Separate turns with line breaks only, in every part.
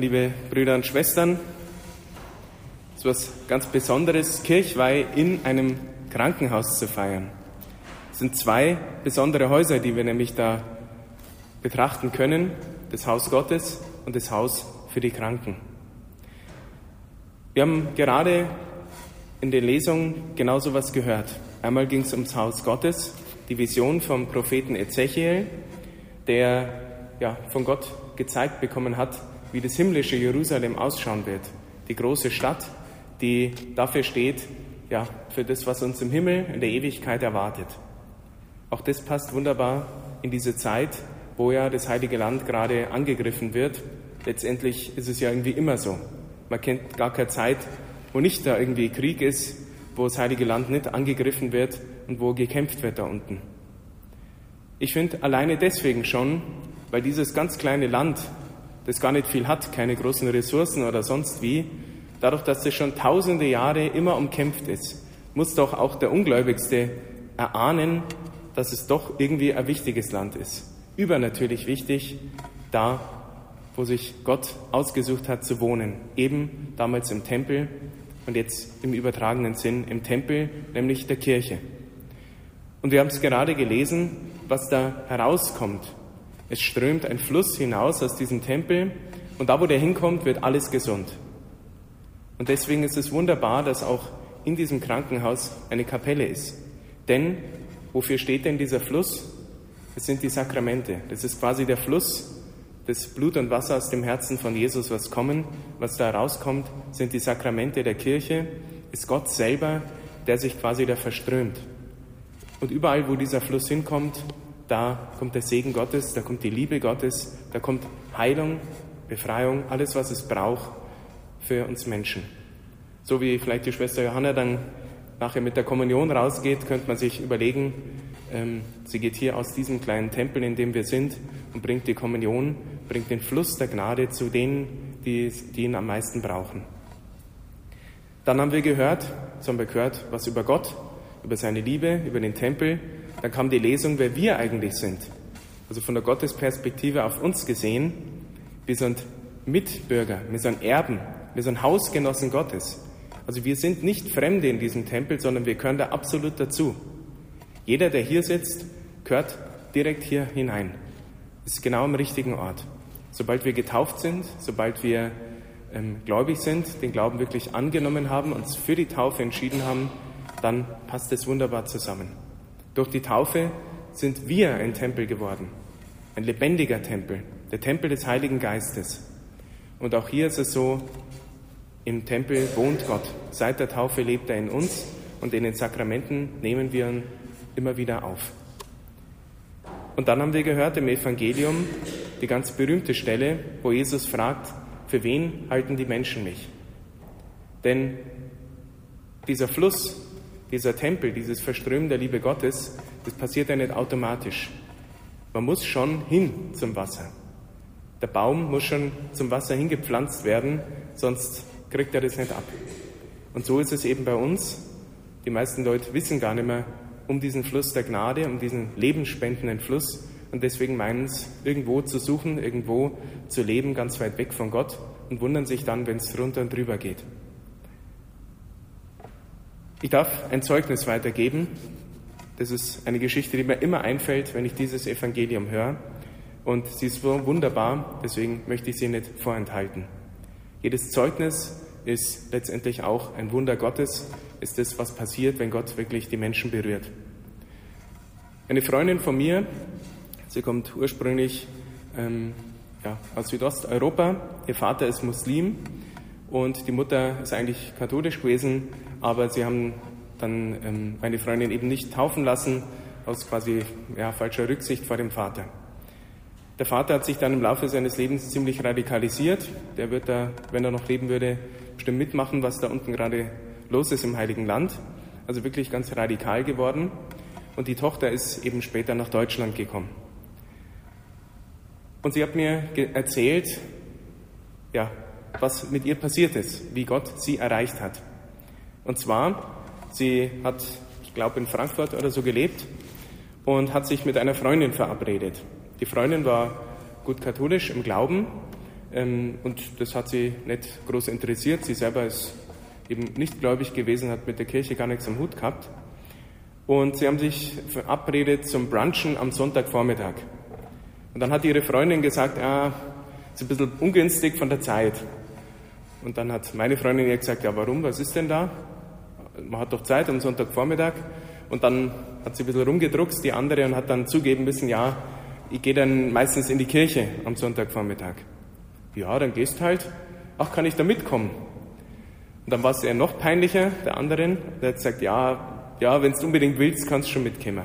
liebe Brüder und Schwestern. Es ist was ganz Besonderes, Kirchweih in einem Krankenhaus zu feiern. Es sind zwei besondere Häuser, die wir nämlich da betrachten können. Das Haus Gottes und das Haus für die Kranken. Wir haben gerade in den Lesungen genau so was gehört. Einmal ging es ums Haus Gottes, die Vision vom Propheten Ezechiel, der ja, von Gott gezeigt bekommen hat, wie das himmlische Jerusalem ausschauen wird. Die große Stadt, die dafür steht, ja, für das, was uns im Himmel in der Ewigkeit erwartet. Auch das passt wunderbar in diese Zeit, wo ja das Heilige Land gerade angegriffen wird. Letztendlich ist es ja irgendwie immer so. Man kennt gar keine Zeit, wo nicht da irgendwie Krieg ist, wo das Heilige Land nicht angegriffen wird und wo gekämpft wird da unten. Ich finde alleine deswegen schon, weil dieses ganz kleine Land, das gar nicht viel hat, keine großen Ressourcen oder sonst wie, dadurch, dass es schon tausende Jahre immer umkämpft ist, muss doch auch der Ungläubigste erahnen, dass es doch irgendwie ein wichtiges Land ist. Übernatürlich wichtig, da, wo sich Gott ausgesucht hat zu wohnen. Eben damals im Tempel und jetzt im übertragenen Sinn im Tempel, nämlich der Kirche. Und wir haben es gerade gelesen, was da herauskommt. Es strömt ein Fluss hinaus aus diesem Tempel und da, wo der hinkommt, wird alles gesund. Und deswegen ist es wunderbar, dass auch in diesem Krankenhaus eine Kapelle ist. Denn wofür steht denn dieser Fluss? Es sind die Sakramente. Das ist quasi der Fluss des Blut und Wasser aus dem Herzen von Jesus, was kommen, was da rauskommt, sind die Sakramente der Kirche, ist Gott selber, der sich quasi da verströmt. Und überall, wo dieser Fluss hinkommt, da kommt der Segen Gottes, da kommt die Liebe Gottes, da kommt Heilung, Befreiung, alles, was es braucht für uns Menschen. So wie vielleicht die Schwester Johanna dann nachher mit der Kommunion rausgeht, könnte man sich überlegen, ähm, sie geht hier aus diesem kleinen Tempel, in dem wir sind, und bringt die Kommunion, bringt den Fluss der Gnade zu denen, die, die ihn am meisten brauchen. Dann haben wir gehört, so haben wir gehört, was über Gott, über seine Liebe, über den Tempel. Dann kam die Lesung, wer wir eigentlich sind. Also von der Gottesperspektive auf uns gesehen, wir sind Mitbürger, wir sind Erben, wir sind Hausgenossen Gottes. Also wir sind nicht Fremde in diesem Tempel, sondern wir gehören da absolut dazu. Jeder, der hier sitzt, gehört direkt hier hinein. Ist genau am richtigen Ort. Sobald wir getauft sind, sobald wir ähm, gläubig sind, den Glauben wirklich angenommen haben, uns für die Taufe entschieden haben, dann passt es wunderbar zusammen. Durch die Taufe sind wir ein Tempel geworden, ein lebendiger Tempel, der Tempel des Heiligen Geistes. Und auch hier ist es so, im Tempel wohnt Gott. Seit der Taufe lebt er in uns und in den Sakramenten nehmen wir ihn immer wieder auf. Und dann haben wir gehört im Evangelium die ganz berühmte Stelle, wo Jesus fragt, für wen halten die Menschen mich? Denn dieser Fluss, dieser Tempel, dieses Verströmen der Liebe Gottes, das passiert ja nicht automatisch. Man muss schon hin zum Wasser. Der Baum muss schon zum Wasser hingepflanzt werden, sonst kriegt er das nicht ab. Und so ist es eben bei uns. Die meisten Leute wissen gar nicht mehr um diesen Fluss der Gnade, um diesen lebensspendenden Fluss und deswegen meinen es, irgendwo zu suchen, irgendwo zu leben, ganz weit weg von Gott und wundern sich dann, wenn es drunter und drüber geht. Ich darf ein Zeugnis weitergeben. Das ist eine Geschichte, die mir immer einfällt, wenn ich dieses Evangelium höre. Und sie ist so wunderbar, deswegen möchte ich sie nicht vorenthalten. Jedes Zeugnis ist letztendlich auch ein Wunder Gottes, ist das, was passiert, wenn Gott wirklich die Menschen berührt. Eine Freundin von mir, sie kommt ursprünglich ähm, ja, aus Südosteuropa, ihr Vater ist Muslim und die Mutter ist eigentlich katholisch gewesen, aber sie haben dann ähm, meine Freundin eben nicht taufen lassen, aus quasi ja, falscher Rücksicht vor dem Vater. Der Vater hat sich dann im Laufe seines Lebens ziemlich radikalisiert. Der wird da, wenn er noch leben würde, bestimmt mitmachen, was da unten gerade los ist im Heiligen Land. Also wirklich ganz radikal geworden. Und die Tochter ist eben später nach Deutschland gekommen. Und sie hat mir erzählt, ja, was mit ihr passiert ist, wie Gott sie erreicht hat. Und zwar, sie hat, ich glaube, in Frankfurt oder so gelebt und hat sich mit einer Freundin verabredet. Die Freundin war gut katholisch im Glauben, Ähm, und das hat sie nicht groß interessiert. Sie selber ist eben nicht gläubig gewesen, hat mit der Kirche gar nichts am Hut gehabt. Und sie haben sich verabredet zum Brunchen am Sonntagvormittag. Und dann hat ihre Freundin gesagt, ja, ist ein bisschen ungünstig von der Zeit. Und dann hat meine Freundin ihr gesagt, ja, warum, was ist denn da? Man hat doch Zeit am Sonntagvormittag. Und dann hat sie ein bisschen rumgedruckst, die andere, und hat dann zugeben müssen, ja, ich gehe dann meistens in die Kirche am Sonntagvormittag. Ja, dann gehst halt. Ach, kann ich da mitkommen? Und dann war es eher noch peinlicher, der anderen. Der hat gesagt, ja, ja, wenn du unbedingt willst, kannst du schon mitkommen.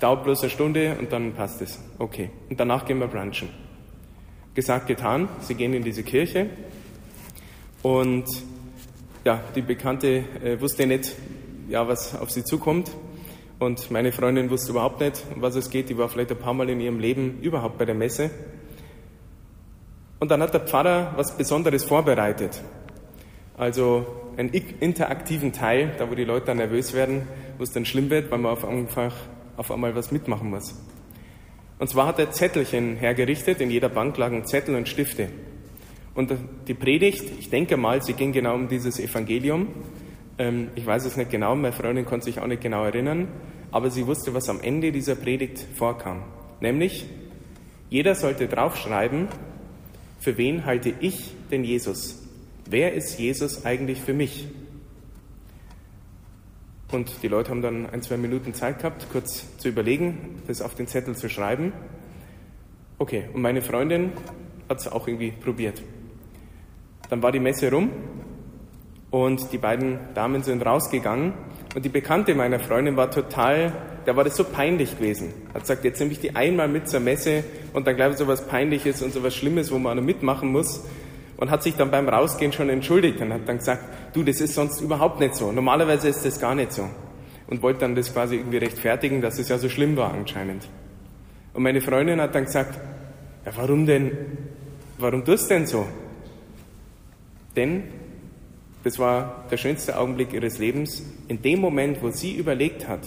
Dauert bloß eine Stunde und dann passt es. Okay. Und danach gehen wir brunchen. Gesagt, getan. Sie gehen in diese Kirche. Und ja, die Bekannte äh, wusste nicht, ja, was auf sie zukommt. Und meine Freundin wusste überhaupt nicht, um was es geht. Die war vielleicht ein paar Mal in ihrem Leben überhaupt bei der Messe. Und dann hat der Pfarrer was Besonderes vorbereitet. Also einen interaktiven Teil, da wo die Leute dann nervös werden, wo es dann schlimm wird, weil man auf, einfach, auf einmal was mitmachen muss. Und zwar hat er Zettelchen hergerichtet, in jeder Bank lagen Zettel und Stifte. Und die Predigt, ich denke mal, sie ging genau um dieses Evangelium. Ähm, ich weiß es nicht genau, meine Freundin konnte sich auch nicht genau erinnern, aber sie wusste, was am Ende dieser Predigt vorkam. Nämlich, jeder sollte draufschreiben, für wen halte ich denn Jesus? Wer ist Jesus eigentlich für mich? Und die Leute haben dann ein, zwei Minuten Zeit gehabt, kurz zu überlegen, das auf den Zettel zu schreiben. Okay, und meine Freundin hat es auch irgendwie probiert. Dann war die Messe rum und die beiden Damen sind rausgegangen und die Bekannte meiner Freundin war total der war das so peinlich gewesen. Hat gesagt, jetzt nehme ich die einmal mit zur Messe und dann gleich so was Peinliches und so was Schlimmes, wo man mitmachen muss. Und hat sich dann beim Rausgehen schon entschuldigt und hat dann gesagt, du, das ist sonst überhaupt nicht so. Normalerweise ist das gar nicht so. Und wollte dann das quasi irgendwie rechtfertigen, dass es ja so schlimm war anscheinend. Und meine Freundin hat dann gesagt, ja, warum denn, warum tust du denn so? Denn das war der schönste Augenblick ihres Lebens. In dem Moment, wo sie überlegt hat,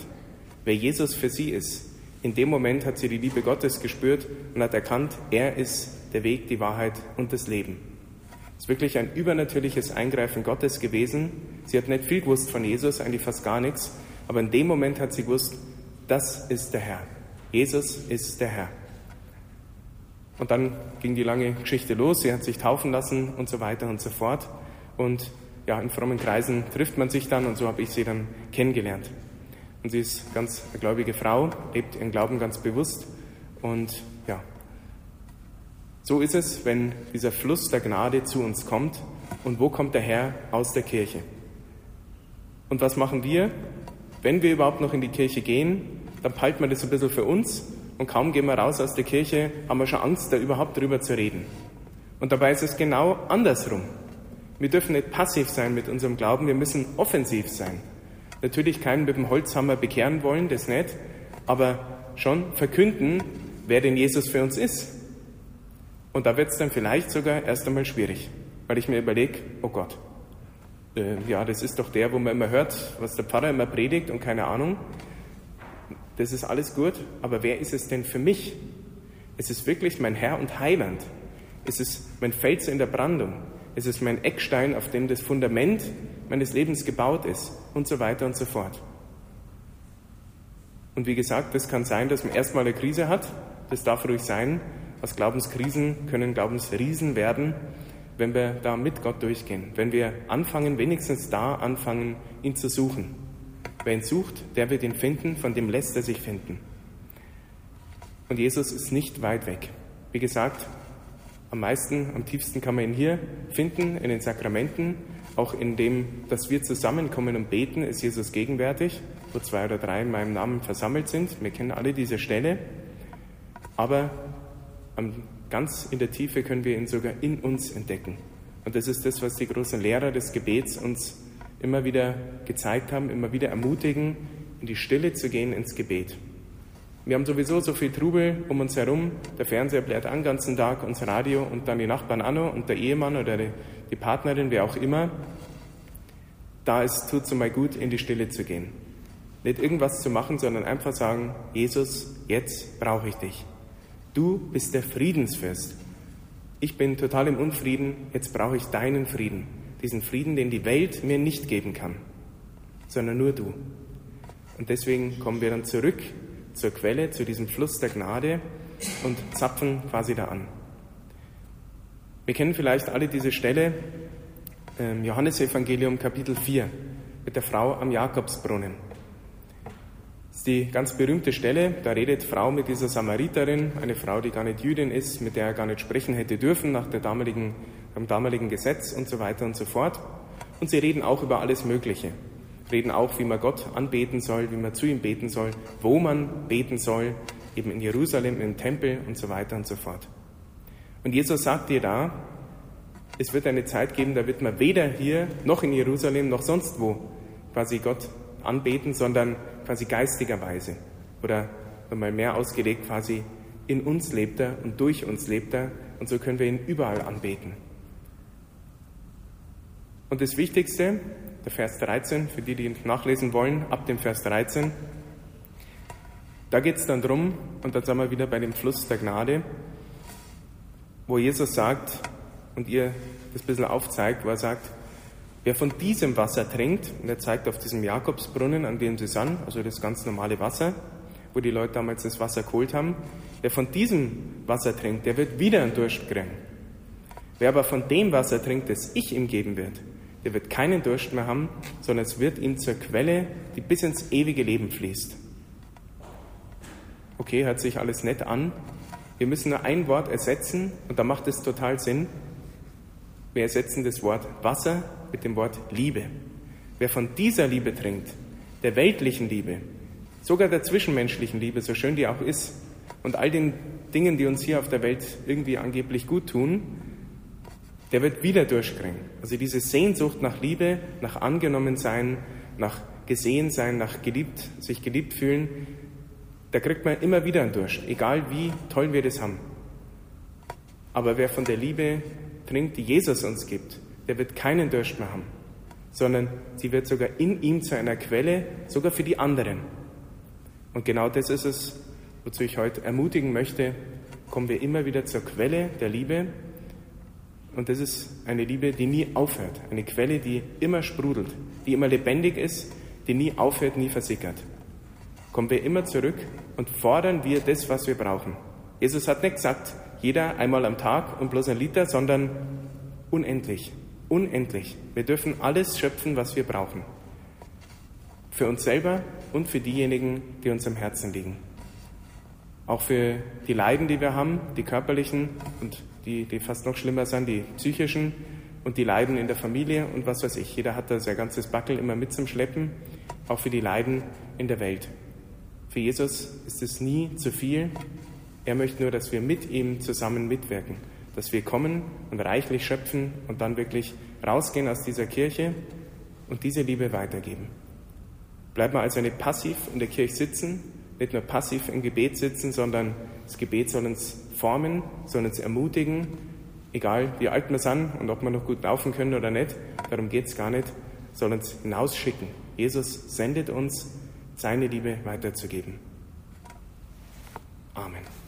wer Jesus für sie ist. In dem Moment hat sie die Liebe Gottes gespürt und hat erkannt, er ist der Weg, die Wahrheit und das Leben. Es ist wirklich ein übernatürliches Eingreifen Gottes gewesen. Sie hat nicht viel gewusst von Jesus, eigentlich fast gar nichts, aber in dem Moment hat sie gewusst, das ist der Herr. Jesus ist der Herr. Und dann ging die lange Geschichte los. Sie hat sich taufen lassen und so weiter und so fort. Und ja, in frommen Kreisen trifft man sich dann und so habe ich sie dann kennengelernt. Und sie ist ganz eine gläubige Frau, lebt ihren Glauben ganz bewusst. Und ja, so ist es, wenn dieser Fluss der Gnade zu uns kommt. Und wo kommt der Herr? Aus der Kirche. Und was machen wir? Wenn wir überhaupt noch in die Kirche gehen, dann peilt man das ein bisschen für uns und kaum gehen wir raus aus der Kirche, haben wir schon Angst, da überhaupt drüber zu reden. Und dabei ist es genau andersrum. Wir dürfen nicht passiv sein mit unserem Glauben, wir müssen offensiv sein natürlich keinen mit dem Holzhammer bekehren wollen, das nicht, aber schon verkünden, wer denn Jesus für uns ist. Und da wird es dann vielleicht sogar erst einmal schwierig, weil ich mir überlege, oh Gott, äh, ja, das ist doch der, wo man immer hört, was der Pfarrer immer predigt und keine Ahnung. Das ist alles gut, aber wer ist es denn für mich? Es ist wirklich mein Herr und Heiland. Es ist mein Fels in der Brandung. Es ist mein Eckstein, auf dem das Fundament meines Lebens gebaut ist und so weiter und so fort. Und wie gesagt, das kann sein, dass man erstmal eine Krise hat. Das darf ruhig sein. Aus Glaubenskrisen können Glaubensriesen werden, wenn wir da mit Gott durchgehen. Wenn wir anfangen, wenigstens da anfangen, ihn zu suchen. Wer ihn sucht, der wird ihn finden, von dem lässt er sich finden. Und Jesus ist nicht weit weg. Wie gesagt, am meisten, am tiefsten kann man ihn hier finden, in den Sakramenten. Auch in dem, dass wir zusammenkommen und beten, ist Jesus gegenwärtig, wo zwei oder drei in meinem Namen versammelt sind. Wir kennen alle diese Stelle. Aber ganz in der Tiefe können wir ihn sogar in uns entdecken. Und das ist das, was die großen Lehrer des Gebets uns immer wieder gezeigt haben, immer wieder ermutigen, in die Stille zu gehen, ins Gebet. Wir haben sowieso so viel Trubel um uns herum. Der Fernseher bläht an den ganzen Tag, unser Radio und dann die Nachbarn an und der Ehemann oder die, die Partnerin, wer auch immer. Da ist, tut es mal gut, in die Stille zu gehen. Nicht irgendwas zu machen, sondern einfach sagen, Jesus, jetzt brauche ich dich. Du bist der Friedensfürst. Ich bin total im Unfrieden, jetzt brauche ich deinen Frieden. Diesen Frieden, den die Welt mir nicht geben kann, sondern nur du. Und deswegen kommen wir dann zurück zur Quelle, zu diesem Fluss der Gnade und zapfen quasi da an. Wir kennen vielleicht alle diese Stelle, Johannesevangelium Kapitel 4, mit der Frau am Jakobsbrunnen. Das ist die ganz berühmte Stelle, da redet Frau mit dieser Samariterin, eine Frau, die gar nicht Jüdin ist, mit der er gar nicht sprechen hätte dürfen nach der damaligen, dem damaligen Gesetz und so weiter und so fort. Und sie reden auch über alles Mögliche reden auch, wie man Gott anbeten soll, wie man zu ihm beten soll, wo man beten soll, eben in Jerusalem, im Tempel und so weiter und so fort. Und Jesus sagt dir da, es wird eine Zeit geben, da wird man weder hier noch in Jerusalem noch sonst wo quasi Gott anbeten, sondern quasi geistigerweise. Oder mal mehr ausgelegt, quasi in uns lebt er und durch uns lebt er und so können wir ihn überall anbeten. Und das Wichtigste, der Vers 13, für die, die nachlesen wollen, ab dem Vers 13. Da geht es dann drum, und dann sind wir wieder bei dem Fluss der Gnade, wo Jesus sagt und ihr das ein bisschen aufzeigt, wo er sagt, wer von diesem Wasser trinkt, und er zeigt auf diesem Jakobsbrunnen, an dem sie sind, also das ganz normale Wasser, wo die Leute damals das Wasser geholt haben, wer von diesem Wasser trinkt, der wird wieder einen Durst kriegen. Wer aber von dem Wasser trinkt, das ich ihm geben wird, der wird keinen Durst mehr haben, sondern es wird ihm zur Quelle, die bis ins ewige Leben fließt. Okay, hört sich alles nett an. Wir müssen nur ein Wort ersetzen und da macht es total Sinn. Wir ersetzen das Wort Wasser mit dem Wort Liebe. Wer von dieser Liebe trinkt, der weltlichen Liebe, sogar der zwischenmenschlichen Liebe, so schön die auch ist, und all den Dingen, die uns hier auf der Welt irgendwie angeblich gut tun, der wird wieder durchkriegen. Also diese Sehnsucht nach Liebe, nach angenommen sein, nach gesehen sein, nach geliebt, sich geliebt fühlen, da kriegt man immer wieder einen Durst, egal wie toll wir das haben. Aber wer von der Liebe trinkt, die Jesus uns gibt, der wird keinen Durst mehr haben, sondern sie wird sogar in ihm zu einer Quelle, sogar für die anderen. Und genau das ist es, wozu ich heute ermutigen möchte, kommen wir immer wieder zur Quelle der Liebe und das ist eine Liebe, die nie aufhört. Eine Quelle, die immer sprudelt, die immer lebendig ist, die nie aufhört, nie versickert. Kommen wir immer zurück und fordern wir das, was wir brauchen. Jesus hat nicht gesagt, jeder einmal am Tag und bloß ein Liter, sondern unendlich. Unendlich. Wir dürfen alles schöpfen, was wir brauchen. Für uns selber und für diejenigen, die uns am Herzen liegen. Auch für die Leiden, die wir haben, die körperlichen und die, die fast noch schlimmer sind, die psychischen und die Leiden in der Familie und was weiß ich. Jeder hat da sein ganzes Backel immer mit zum Schleppen, auch für die Leiden in der Welt. Für Jesus ist es nie zu viel. Er möchte nur, dass wir mit ihm zusammen mitwirken, dass wir kommen und reichlich schöpfen und dann wirklich rausgehen aus dieser Kirche und diese Liebe weitergeben. Bleiben wir also nicht passiv in der Kirche sitzen, nicht nur passiv im Gebet sitzen, sondern das Gebet soll uns formen, soll uns ermutigen, egal wie alt wir sind und ob wir noch gut laufen können oder nicht, darum geht es gar nicht, soll uns hinausschicken. Jesus sendet uns, seine Liebe weiterzugeben. Amen.